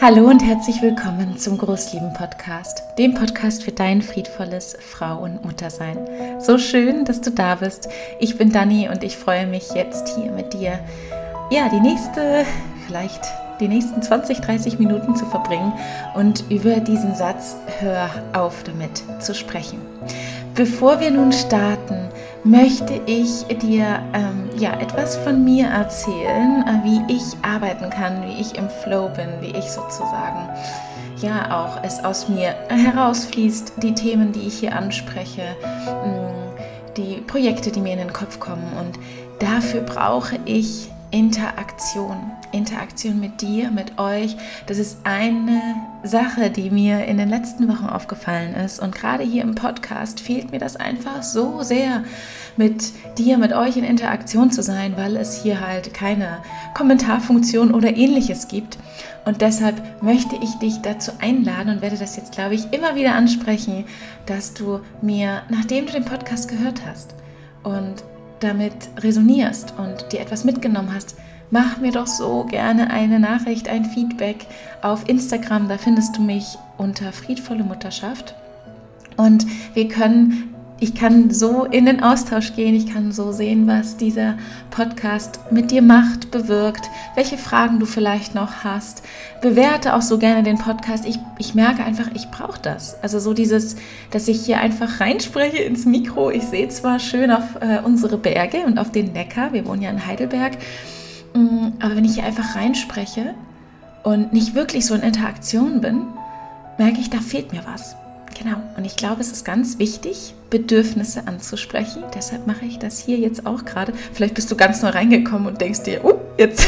Hallo und herzlich willkommen zum Großlieben Podcast, dem Podcast für dein friedvolles Frau- und Muttersein. So schön, dass du da bist. Ich bin Dani und ich freue mich jetzt hier mit dir, ja, die nächste, vielleicht die nächsten 20, 30 Minuten zu verbringen und über diesen Satz Hör auf damit zu sprechen. Bevor wir nun starten, möchte ich dir ähm, ja, etwas von mir erzählen, äh, wie ich arbeiten kann, wie ich im Flow bin, wie ich sozusagen ja auch es aus mir herausfließt, die Themen, die ich hier anspreche, mh, mm, die Projekte, die mir in den Kopf kommen. Und dafür brauche ich Interaktion. Interaktion mit dir, mit euch. Das ist eine Sache, die mir in den letzten Wochen aufgefallen ist. Und gerade hier im Podcast fehlt mir das einfach so sehr, mit dir, mit euch in Interaktion zu sein, weil es hier halt keine Kommentarfunktion oder ähnliches gibt. Und deshalb möchte ich dich dazu einladen und werde das jetzt, glaube ich, immer wieder ansprechen, dass du mir, nachdem du den Podcast gehört hast und damit resonierst und dir etwas mitgenommen hast, mach mir doch so gerne eine Nachricht, ein Feedback auf Instagram. Da findest du mich unter friedvolle Mutterschaft. Und wir können ich kann so in den Austausch gehen, ich kann so sehen, was dieser Podcast mit dir macht, bewirkt, welche Fragen du vielleicht noch hast. Bewerte auch so gerne den Podcast. Ich, ich merke einfach, ich brauche das. Also so dieses, dass ich hier einfach reinspreche ins Mikro. Ich sehe zwar schön auf äh, unsere Berge und auf den Neckar, wir wohnen ja in Heidelberg, mm, aber wenn ich hier einfach reinspreche und nicht wirklich so in Interaktion bin, merke ich, da fehlt mir was. Genau, und ich glaube, es ist ganz wichtig, Bedürfnisse anzusprechen. Deshalb mache ich das hier jetzt auch gerade. Vielleicht bist du ganz neu reingekommen und denkst dir, oh, jetzt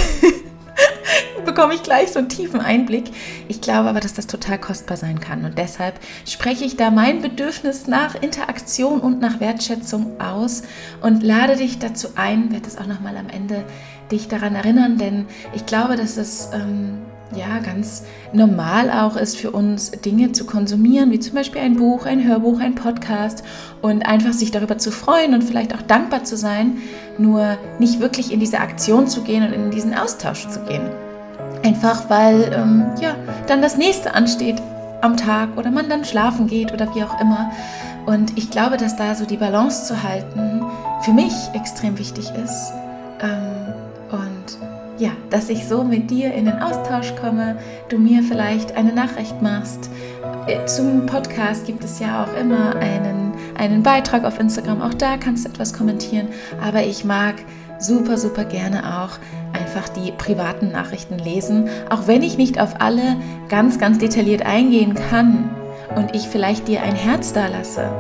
bekomme ich gleich so einen tiefen Einblick. Ich glaube aber, dass das total kostbar sein kann. Und deshalb spreche ich da mein Bedürfnis nach Interaktion und nach Wertschätzung aus und lade dich dazu ein, werde es auch nochmal am Ende dich daran erinnern, denn ich glaube, dass es ähm, ja ganz normal auch ist für uns, Dinge zu konsumieren, wie zum Beispiel ein Buch, ein Hörbuch, ein Podcast und einfach sich darüber zu freuen und vielleicht auch dankbar zu sein, nur nicht wirklich in diese Aktion zu gehen und in diesen Austausch zu gehen. Einfach weil ähm, ja, dann das nächste ansteht am Tag oder man dann schlafen geht oder wie auch immer. Und ich glaube, dass da so die Balance zu halten für mich extrem wichtig ist. Ähm, ja, dass ich so mit dir in den Austausch komme, du mir vielleicht eine Nachricht machst. Äh, zum Podcast gibt es ja auch immer einen, einen Beitrag auf Instagram, auch da kannst du etwas kommentieren, aber ich mag super, super gerne auch einfach die privaten Nachrichten lesen, auch wenn ich nicht auf alle ganz, ganz detailliert eingehen kann und ich vielleicht dir ein Herz da lasse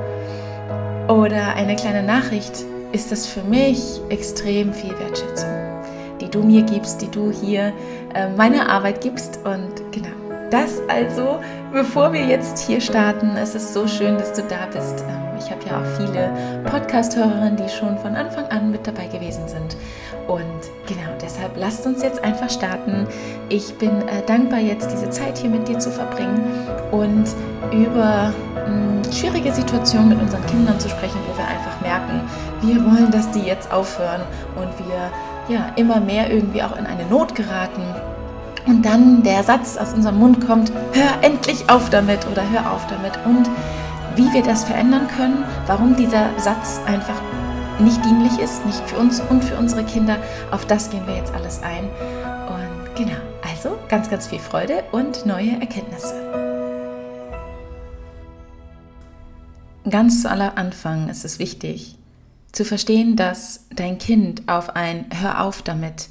oder eine kleine Nachricht, ist das für mich extrem viel Wertschätzung die du mir gibst, die du hier äh, meiner Arbeit gibst. Und genau, das also, bevor wir jetzt hier starten, es ist so schön, dass du da bist. Ähm, ich habe ja auch viele Podcast-Hörerinnen, die schon von Anfang an mit dabei gewesen sind. Und genau, deshalb lasst uns jetzt einfach starten. Ich bin äh, dankbar, jetzt diese Zeit hier mit dir zu verbringen und über mh, hm, schwierige Situationen mit unseren Kindern zu sprechen, wo wir einfach merken, wir wollen, dass die jetzt aufhören und wir ja, immer mehr irgendwie auch in eine Not geraten. Und dann der Satz aus unserem Mund kommt, hör endlich auf damit oder hör auf damit. Und wie wir das verändern können, warum dieser Satz einfach nicht dienlich ist, nicht für uns und für unsere Kinder, auf das gehen wir jetzt alles ein. Und genau, also ganz, ganz viel Freude und neue Erkenntnisse. Ganz zu aller Anfang ist es wichtig, zu verstehen, dass dein Kind auf ein Hör auf damit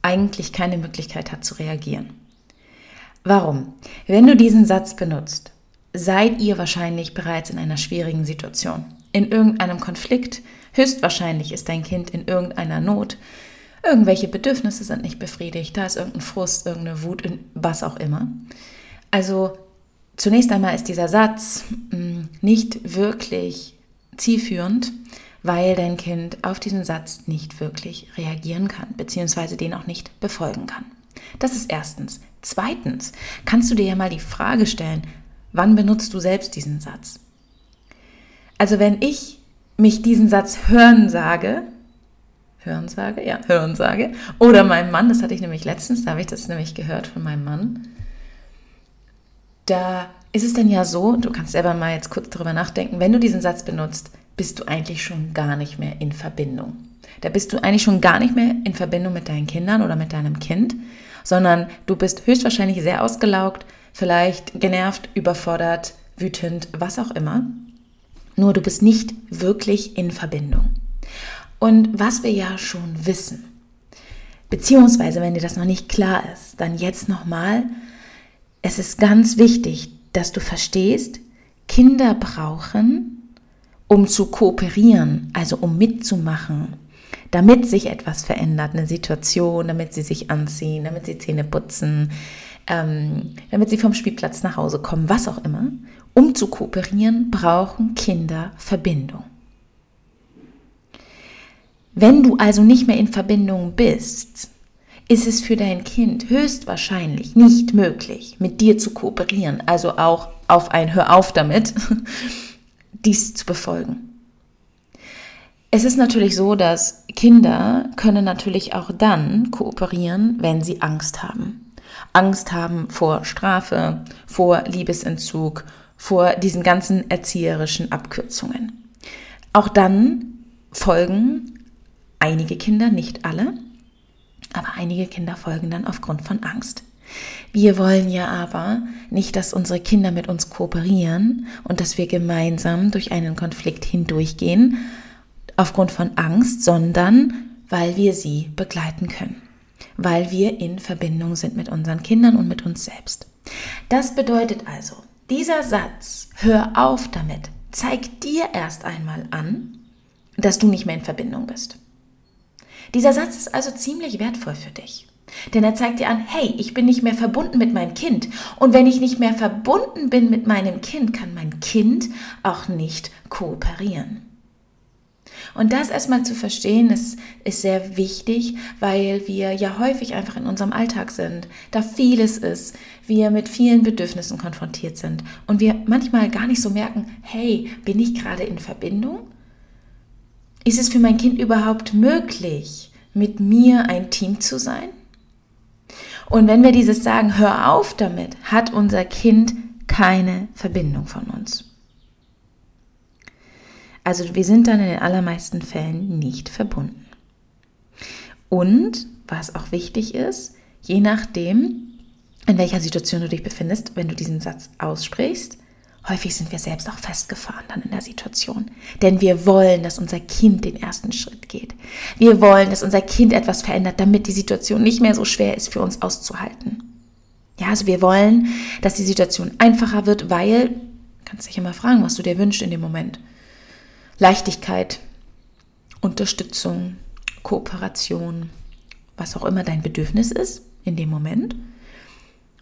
eigentlich keine Möglichkeit hat zu reagieren. Warum? Wenn du diesen Satz benutzt, seid ihr wahrscheinlich bereits in einer schwierigen Situation, in irgendeinem Konflikt, höchstwahrscheinlich ist dein Kind in irgendeiner Not, irgendwelche Bedürfnisse sind nicht befriedigt, da ist irgendein Frust, irgendeine Wut, was auch immer. Also zunächst einmal ist dieser Satz hm, nicht wirklich zielführend, weil dein Kind auf diesen Satz nicht wirklich reagieren kann, beziehungsweise den auch nicht befolgen kann. Das ist erstens. Zweitens kannst du dir ja mal die Frage stellen, wann benutzt du selbst diesen Satz? Also wenn ich mich diesen Satz hören sage, hören sage, ja, hören sage, oder meinem Mann, das hatte ich nämlich letztens, da habe ich das nämlich gehört von meinem Mann, da ist es denn ja so, du kannst selber mal jetzt kurz darüber nachdenken, wenn du diesen Satz benutzt, bist du eigentlich schon gar nicht mehr in Verbindung. Da bist du eigentlich schon gar nicht mehr in Verbindung mit deinen Kindern oder mit deinem Kind, sondern du bist höchstwahrscheinlich sehr ausgelaugt, vielleicht genervt, überfordert, wütend, was auch immer. Nur du bist nicht wirklich in Verbindung. Und was wir ja schon wissen, beziehungsweise wenn dir das noch nicht klar ist, dann jetzt nochmal, es ist ganz wichtig, dass du verstehst, Kinder brauchen, um zu kooperieren, also um mitzumachen, damit sich etwas verändert, eine Situation, damit sie sich anziehen, damit sie Zähne putzen, ähm, damit sie vom Spielplatz nach Hause kommen, was auch immer. Um zu kooperieren, brauchen Kinder Verbindung. Wenn du also nicht mehr in Verbindung bist, ist es für dein Kind höchstwahrscheinlich nicht möglich, mit dir zu kooperieren, also auch auf ein Hör auf damit, dies zu befolgen. Es ist natürlich so, dass Kinder können natürlich auch dann kooperieren, wenn sie Angst haben. Angst haben vor Strafe, vor Liebesentzug, vor diesen ganzen erzieherischen Abkürzungen. Auch dann folgen einige Kinder, nicht alle, aber einige Kinder folgen dann aufgrund von Angst. Wir wollen ja aber nicht, dass unsere Kinder mit uns kooperieren und dass wir gemeinsam durch einen Konflikt hindurchgehen aufgrund von Angst, sondern weil wir sie begleiten können, weil wir in Verbindung sind mit unseren Kindern und mit uns selbst. Das bedeutet also, dieser Satz, hör auf damit, zeigt dir erst einmal an, dass du nicht mehr in Verbindung bist. Dieser Satz ist also ziemlich wertvoll für dich. Denn er zeigt dir an, hey, ich bin nicht mehr verbunden mit meinem Kind. Und wenn ich nicht mehr verbunden bin mit meinem Kind, kann mein Kind auch nicht kooperieren. Und das erstmal zu verstehen, ist, ist sehr wichtig, weil wir ja häufig einfach in unserem Alltag sind, da vieles ist, wir mit vielen Bedürfnissen konfrontiert sind und wir manchmal gar nicht so merken, hey, bin ich gerade in Verbindung? Ist es für mein Kind überhaupt möglich, mit mir ein Team zu sein? Und wenn wir dieses sagen, hör auf damit, hat unser Kind keine Verbindung von uns. Also wir sind dann in den allermeisten Fällen nicht verbunden. Und was auch wichtig ist, je nachdem, in welcher Situation du dich befindest, wenn du diesen Satz aussprichst, Häufig sind wir selbst auch festgefahren dann in der Situation. Denn wir wollen, dass unser Kind den ersten Schritt geht. Wir wollen, dass unser Kind etwas verändert, damit die Situation nicht mehr so schwer ist für uns auszuhalten. Ja, also wir wollen, dass die Situation einfacher wird, weil, kannst dich immer fragen, was du dir wünschst in dem Moment. Leichtigkeit, Unterstützung, Kooperation, was auch immer dein Bedürfnis ist in dem Moment.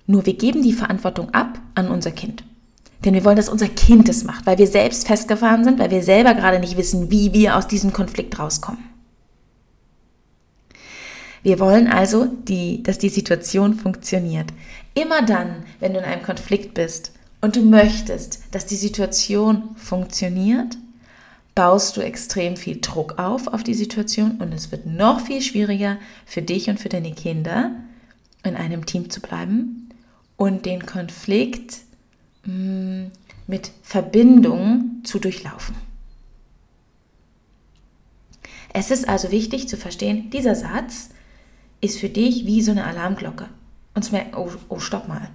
Nur wir geben die Verantwortung ab an unser Kind. Denn wir wollen, dass unser Kind es macht, weil wir selbst festgefahren sind, weil wir selber gerade nicht wissen, wie wir aus diesem Konflikt rauskommen. Wir wollen also, die, dass die Situation funktioniert. Immer dann, wenn du in einem Konflikt bist und du möchtest, dass die Situation funktioniert, baust du extrem viel Druck auf auf die Situation und es wird noch viel schwieriger für dich und für deine Kinder, in einem Team zu bleiben und den Konflikt Mm, mit Verbindung zu durchlaufen. Es ist also wichtig zu verstehen, dieser Satz ist für dich wie so eine Alarmglocke. Und zu merken, oh, oh, stopp mal.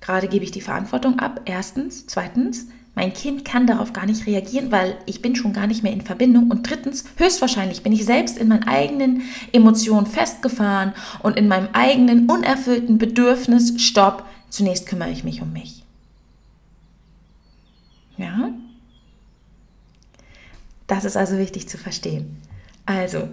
Gerade gebe ich die Verantwortung ab, erstens. Zweitens, mein Kind kann darauf gar nicht reagieren, weil ich bin schon gar nicht mehr in Verbindung. Und drittens, höchstwahrscheinlich bin ich selbst in meinen eigenen Emotionen festgefahren und in meinem eigenen unerfüllten Bedürfnis, stopp, zunächst kümmere ich mich um mich. Ja? Das ist also wichtig zu verstehen. Also,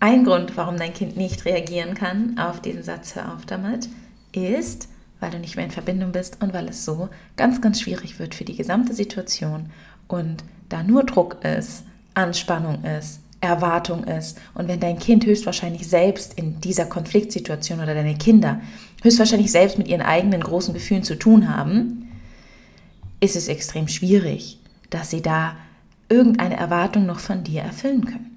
ein Grund, warum dein Kind nicht reagieren kann auf diesen Satz, hör auf damit, ist, weil du nicht mehr in Verbindung bist und weil es so ganz, ganz schwierig wird für die gesamte Situation und da nur Druck ist, Anspannung ist, Erwartung ist und wenn dein Kind höchstwahrscheinlich selbst in dieser Konfliktsituation oder deine Kinder höchstwahrscheinlich selbst mit ihren eigenen großen Gefühlen zu tun haben, ist es extrem schwierig, dass sie da irgendeine Erwartung noch von dir erfüllen können.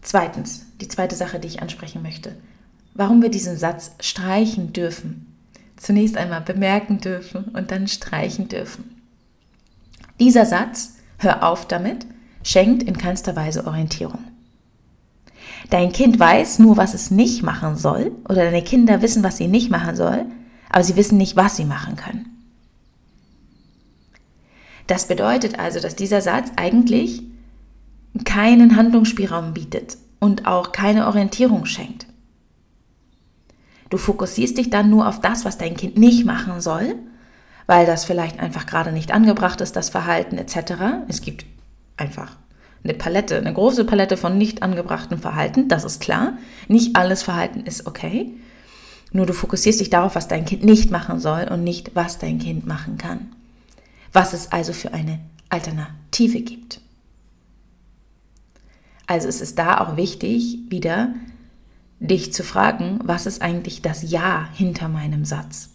Zweitens, die zweite Sache, die ich ansprechen möchte, warum wir diesen Satz streichen dürfen. zunächst einmal bemerken dürfen und dann streichen dürfen. Dieser Satz, hör auf damit, schenkt in keinster Weise Orientierung. Dein Kind weiß nur, was es nicht machen soll, oder deine Kinder wissen, was sie nicht machen soll, aber sie wissen nicht, was sie machen können. Das bedeutet also, dass dieser Satz eigentlich keinen Handlungsspielraum bietet und auch keine Orientierung schenkt. Du fokussierst dich dann nur auf das, was dein Kind nicht machen soll, weil das vielleicht einfach gerade nicht angebracht ist, das Verhalten etc. Es gibt einfach eine Palette, eine große Palette von nicht angebrachtem Verhalten, das ist klar. Nicht alles Verhalten ist okay. Nur du fokussierst dich darauf, was dein Kind nicht machen soll und nicht, was dein Kind machen kann. Was es also für eine Alternative gibt. Also es ist da auch wichtig, wieder dich zu fragen, was ist eigentlich das Ja hinter meinem Satz?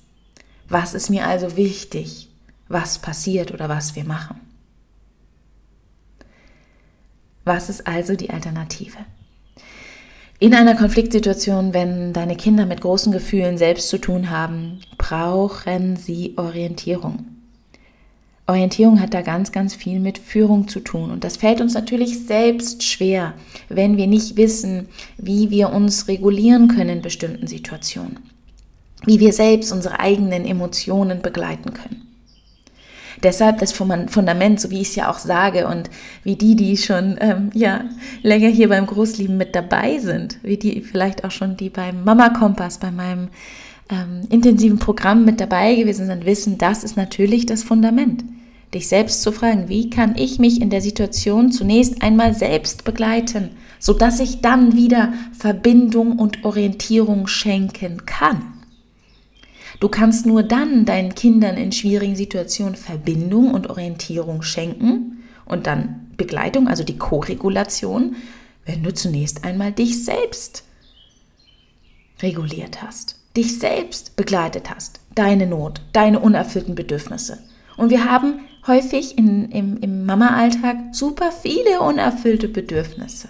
Was ist mir also wichtig, was passiert oder was wir machen? Was ist also die Alternative? In einer Konfliktsituation, wenn deine Kinder mit großen Gefühlen selbst zu tun haben, brauchen sie Orientierung. Orientierung hat da ganz, ganz viel mit Führung zu tun. Und das fällt uns natürlich selbst schwer, wenn wir nicht wissen, wie wir uns regulieren können in bestimmten Situationen. Wie wir selbst unsere eigenen Emotionen begleiten können. Deshalb das Fundament, so wie ich es ja auch sage und wie die, die schon ähm, ja, länger hier beim Großlieben mit dabei sind, wie die vielleicht auch schon die beim Mama Kompass, bei meinem ähm, intensiven Programm mit dabei gewesen sind, wissen, das ist natürlich das Fundament. Dich selbst zu fragen, wie kann ich mich in der Situation zunächst einmal selbst begleiten, sodass ich dann wieder Verbindung und Orientierung schenken kann. Du kannst nur dann deinen Kindern in schwierigen Situationen Verbindung und Orientierung schenken und dann Begleitung, also die Koregulation, wenn du zunächst einmal dich selbst reguliert hast, dich selbst begleitet hast, deine Not, deine unerfüllten Bedürfnisse. Und wir haben häufig in, im, im Mama-Alltag super viele unerfüllte Bedürfnisse.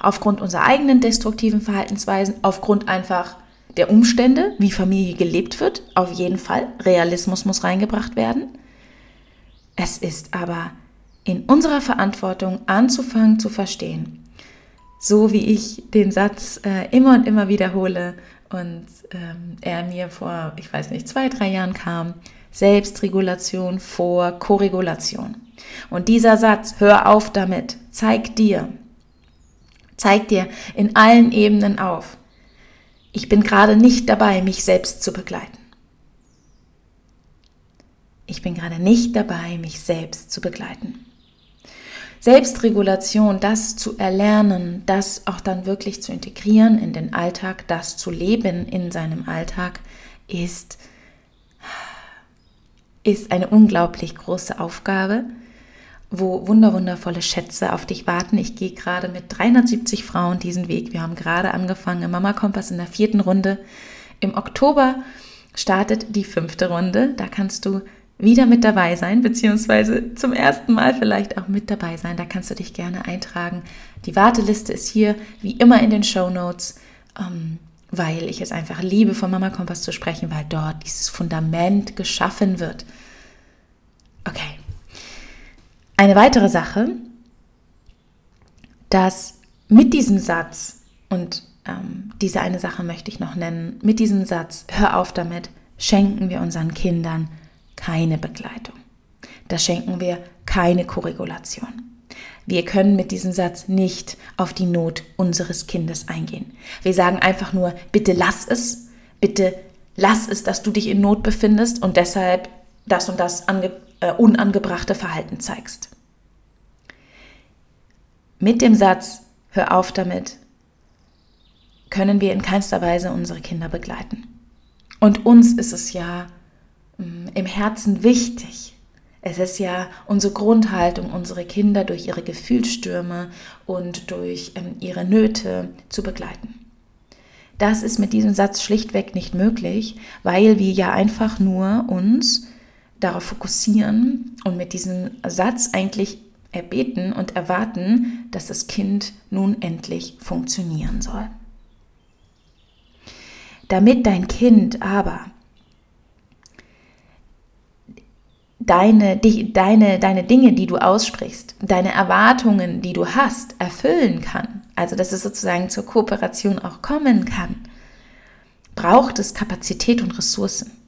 Aufgrund unserer eigenen destruktiven Verhaltensweisen, aufgrund einfach der Umstände, wie Familie gelebt wird, auf jeden Fall. Realismus muss reingebracht werden. Es ist aber in unserer Verantwortung anzufangen zu verstehen, so wie ich den Satz äh, immer und immer wiederhole und ähm, er mir vor, ich weiß nicht, zwei, drei Jahren kam, Selbstregulation vor Korregulation. Und dieser Satz, hör auf damit, zeigt dir, zeigt dir in allen Ebenen auf, ich bin gerade nicht dabei, mich selbst zu begleiten. Ich bin gerade nicht dabei, mich selbst zu begleiten. Selbstregulation, das zu erlernen, das auch dann wirklich zu integrieren in den Alltag, das zu leben in seinem Alltag, ist, ist eine unglaublich große Aufgabe wo wunderwundervolle Schätze auf dich warten. Ich gehe gerade mit 370 Frauen diesen Weg. Wir haben gerade angefangen im Mama Kompass in der vierten Runde. Im Oktober startet die fünfte Runde. Da kannst du wieder mit dabei sein, beziehungsweise zum ersten Mal vielleicht auch mit dabei sein. Da kannst du dich gerne eintragen. Die Warteliste ist hier wie immer in den Show Notes, ähm, weil ich es einfach liebe, von Mama Kompass zu sprechen, weil dort dieses Fundament geschaffen wird. Okay, eine weitere Sache, dass mit diesem Satz, und ähm, diese eine Sache möchte ich noch nennen, mit diesem Satz, hör auf damit, schenken wir unseren Kindern keine Begleitung. Da schenken wir keine Korregulation. Wir können mit diesem Satz nicht auf die Not unseres Kindes eingehen. Wir sagen einfach nur, bitte lass es, bitte lass es, dass du dich in Not befindest und deshalb das und das ange äh, unangebrachte Verhalten zeigst. Mit dem Satz, hör auf damit, können wir in keinster Weise unsere Kinder begleiten. Und uns ist es ja mm, im Herzen wichtig. Es ist ja unsere Grundhaltung, unsere Kinder durch ihre Gefühlsstürme und durch ähm, ihre Nöte zu begleiten. Das ist mit diesem Satz schlichtweg nicht möglich, weil wir ja einfach nur uns darauf fokussieren und mit diesem Satz eigentlich erbeten und erwarten, dass das Kind nun endlich funktionieren soll. Damit dein Kind aber deine, deine, deine Dinge, die du aussprichst, deine Erwartungen, die du hast, erfüllen kann, also dass es sozusagen zur Kooperation auch kommen kann, braucht es Kapazität und Ressourcen.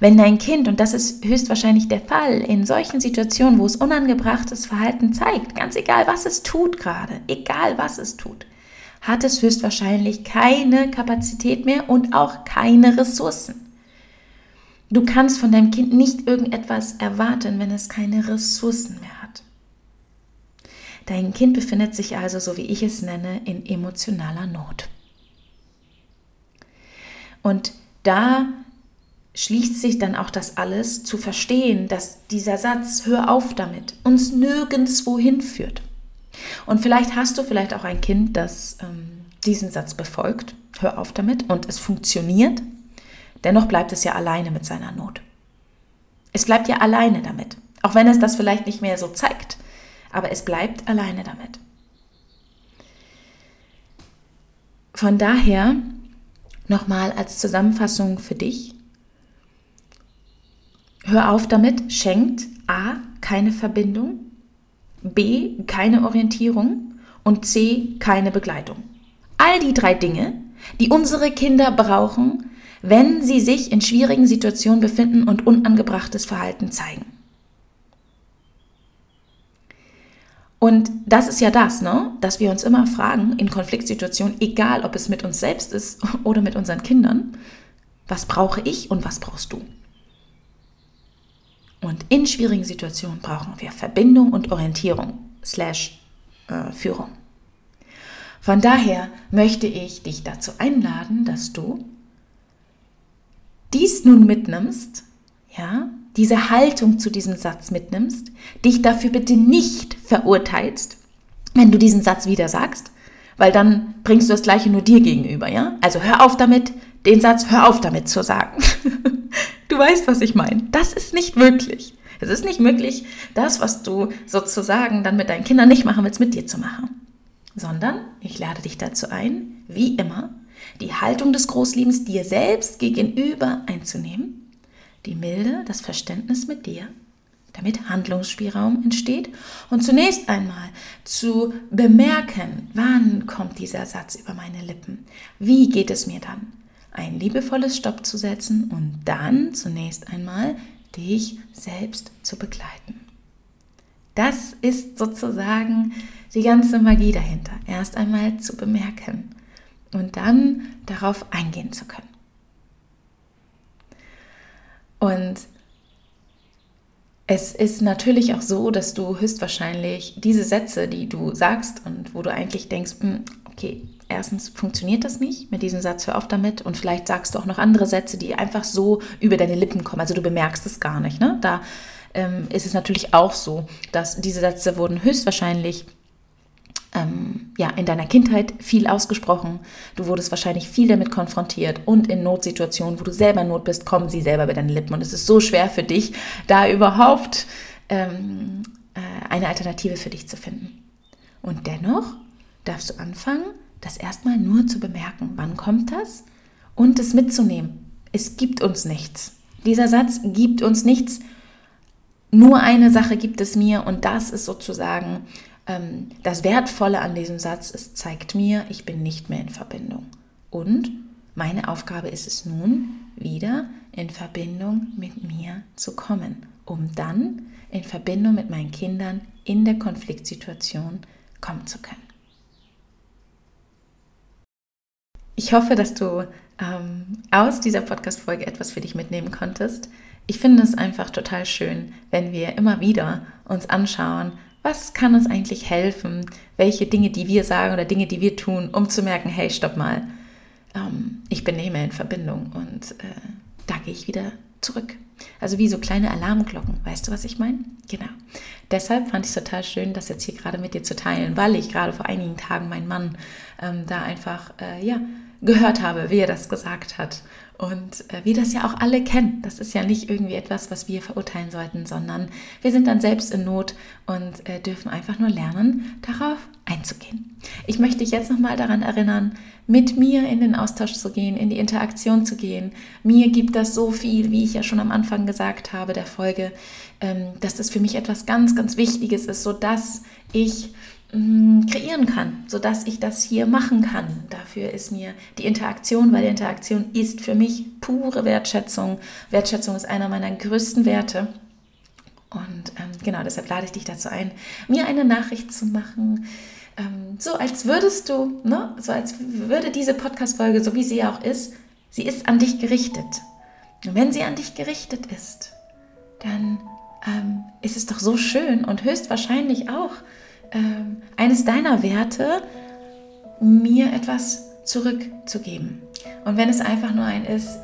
Wenn dein Kind, und das ist höchstwahrscheinlich der Fall, in solchen Situationen, wo es unangebrachtes Verhalten zeigt, ganz egal was es tut gerade, egal was es tut, hat es höchstwahrscheinlich keine Kapazität mehr und auch keine Ressourcen. Du kannst von deinem Kind nicht irgendetwas erwarten, wenn es keine Ressourcen mehr hat. Dein Kind befindet sich also, so wie ich es nenne, in emotionaler Not. Und da schließt sich dann auch das alles zu verstehen, dass dieser Satz, hör auf damit, uns nirgendwo hinführt. Und vielleicht hast du vielleicht auch ein Kind, das ähm, diesen Satz befolgt, hör auf damit, und es funktioniert. Dennoch bleibt es ja alleine mit seiner Not. Es bleibt ja alleine damit, auch wenn es das vielleicht nicht mehr so zeigt, aber es bleibt alleine damit. Von daher nochmal als Zusammenfassung für dich, Hör auf damit, schenkt A keine Verbindung, B keine Orientierung und C keine Begleitung. All die drei Dinge, die unsere Kinder brauchen, wenn sie sich in schwierigen Situationen befinden und unangebrachtes Verhalten zeigen. Und das ist ja das, ne? dass wir uns immer fragen in Konfliktsituationen, egal ob es mit uns selbst ist oder mit unseren Kindern, was brauche ich und was brauchst du? Und in schwierigen Situationen brauchen wir Verbindung und Orientierung slash äh, Führung. Von daher möchte ich dich dazu einladen, dass du dies nun mitnimmst, ja, diese Haltung zu diesem Satz mitnimmst, dich dafür bitte nicht verurteilst, wenn du diesen Satz wieder sagst, weil dann bringst du das Gleiche nur dir gegenüber, ja? Also hör auf damit, den Satz hör auf damit zu sagen. Du weißt, was ich meine. Das ist nicht möglich. Es ist nicht möglich, das, was du sozusagen dann mit deinen Kindern nicht machen willst, mit dir zu machen. Sondern ich lade dich dazu ein, wie immer, die Haltung des Großliebens dir selbst gegenüber einzunehmen, die Milde, das Verständnis mit dir, damit Handlungsspielraum entsteht und zunächst einmal zu bemerken, wann kommt dieser Satz über meine Lippen, wie geht es mir dann, ein liebevolles Stopp zu setzen und dann zunächst einmal dich selbst zu begleiten. Das ist sozusagen die ganze Magie dahinter. Erst einmal zu bemerken und dann darauf eingehen zu können. Und es ist natürlich auch so, dass du höchstwahrscheinlich diese Sätze, die du sagst und wo du eigentlich denkst, hm, okay, erstens funktioniert das nicht mit diesem Satz, hör auf damit. Und vielleicht sagst du auch noch andere Sätze, die einfach so über deine Lippen kommen. Also du bemerkst es gar nicht. Ne? Da ähm, ist es natürlich auch so, dass diese Sätze wurden höchstwahrscheinlich ähm, ja, in deiner Kindheit viel ausgesprochen. Du wurdest wahrscheinlich viel damit konfrontiert und in Notsituationen, wo du selber in Not bist, kommen sie selber über deine Lippen. Und es ist so schwer für dich, da überhaupt ähm, äh, eine Alternative für dich zu finden. Und dennoch darfst du anfangen, das erstmal nur zu bemerken, wann kommt das und es mitzunehmen. Es gibt uns nichts. Dieser Satz gibt uns nichts. Nur eine Sache gibt es mir und das ist sozusagen ähm, das Wertvolle an diesem Satz. Es zeigt mir, ich bin nicht mehr in Verbindung. Und meine Aufgabe ist es nun, wieder in Verbindung mit mir zu kommen, um dann in Verbindung mit meinen Kindern in der Konfliktsituation kommen zu können. Ich hoffe, dass du ähm, aus dieser Podcast-Folge etwas für dich mitnehmen konntest. Ich finde es einfach total schön, wenn wir immer wieder uns anschauen, was kann uns eigentlich helfen, welche Dinge, die wir sagen oder Dinge, die wir tun, um zu merken, hey, stopp mal, ähm, ich bin nicht mehr in Verbindung und äh, da gehe ich wieder zurück. Also wie so kleine Alarmglocken, weißt du, was ich meine? Genau. Deshalb fand ich es total schön, das jetzt hier gerade mit dir zu teilen, weil ich gerade vor einigen Tagen meinen Mann ähm, da einfach, äh, ja, gehört habe, wie er das gesagt hat. Und äh, wir das ja auch alle kennen. Das ist ja nicht irgendwie etwas, was wir verurteilen sollten, sondern wir sind dann selbst in Not und äh, dürfen einfach nur lernen, darauf einzugehen. Ich möchte dich jetzt nochmal daran erinnern, mit mir in den Austausch zu gehen, in die Interaktion zu gehen. Mir gibt das so viel, wie ich ja schon am Anfang gesagt habe der Folge, ähm, dass das für mich etwas ganz, ganz Wichtiges ist, sodass ich kreieren kann, sodass ich das hier machen kann. Dafür ist mir die Interaktion, weil die Interaktion ist für mich pure Wertschätzung. Wertschätzung ist einer meiner größten Werte. Und ähm, genau deshalb lade ich dich dazu ein, mir eine Nachricht zu machen, ähm, so als würdest du, ne, so als würde diese Podcast-Folge, so wie sie ja auch ist, sie ist an dich gerichtet. Und wenn sie an dich gerichtet ist, dann ähm, ist es doch so schön und höchstwahrscheinlich auch ähm, eines deiner Werte, mir etwas zurückzugeben. Und wenn es einfach nur ein ist,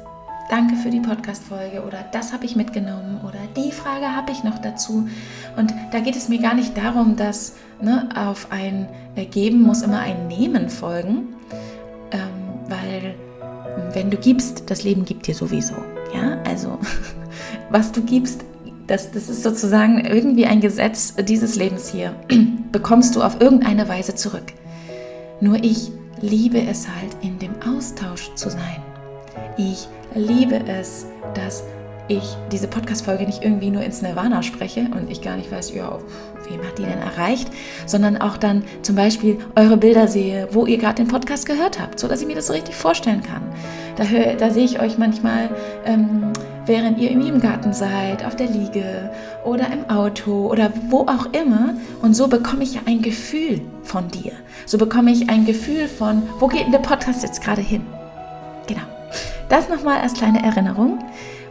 danke für die Podcast-Folge oder das habe ich mitgenommen oder die Frage habe ich noch dazu. Und da geht es mir gar nicht darum, dass ne, auf ein äh, Geben muss immer ein Nehmen folgen, ähm, weil wenn du gibst, das Leben gibt dir sowieso. Ja, also was du gibst, das, das ist sozusagen irgendwie ein Gesetz dieses Lebens hier, bekommst du auf irgendeine Weise zurück. Nur ich liebe es halt, in dem Austausch zu sein. Ich liebe es, dass ich diese Podcast-Folge nicht irgendwie nur ins Nirvana spreche und ich gar nicht weiß, ja, wem hat die denn erreicht, sondern auch dann zum Beispiel eure Bilder sehe, wo ihr gerade den Podcast gehört habt, sodass ich mir das so richtig vorstellen kann. Da, hör, da sehe ich euch manchmal, ähm, während ihr ihrem Garten seid, auf der Liege oder im Auto oder wo auch immer. Und so bekomme ich ja ein Gefühl von dir. So bekomme ich ein Gefühl von, wo geht denn der Podcast jetzt gerade hin? Genau. Das nochmal als kleine Erinnerung.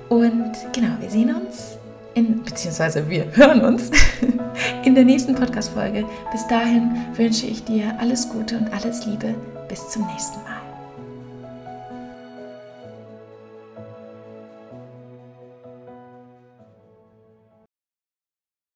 Und genau, wir sehen uns, in, beziehungsweise wir hören uns in der nächsten Podcast-Folge. Bis dahin wünsche ich dir alles Gute und alles Liebe. Bis zum nächsten Mal.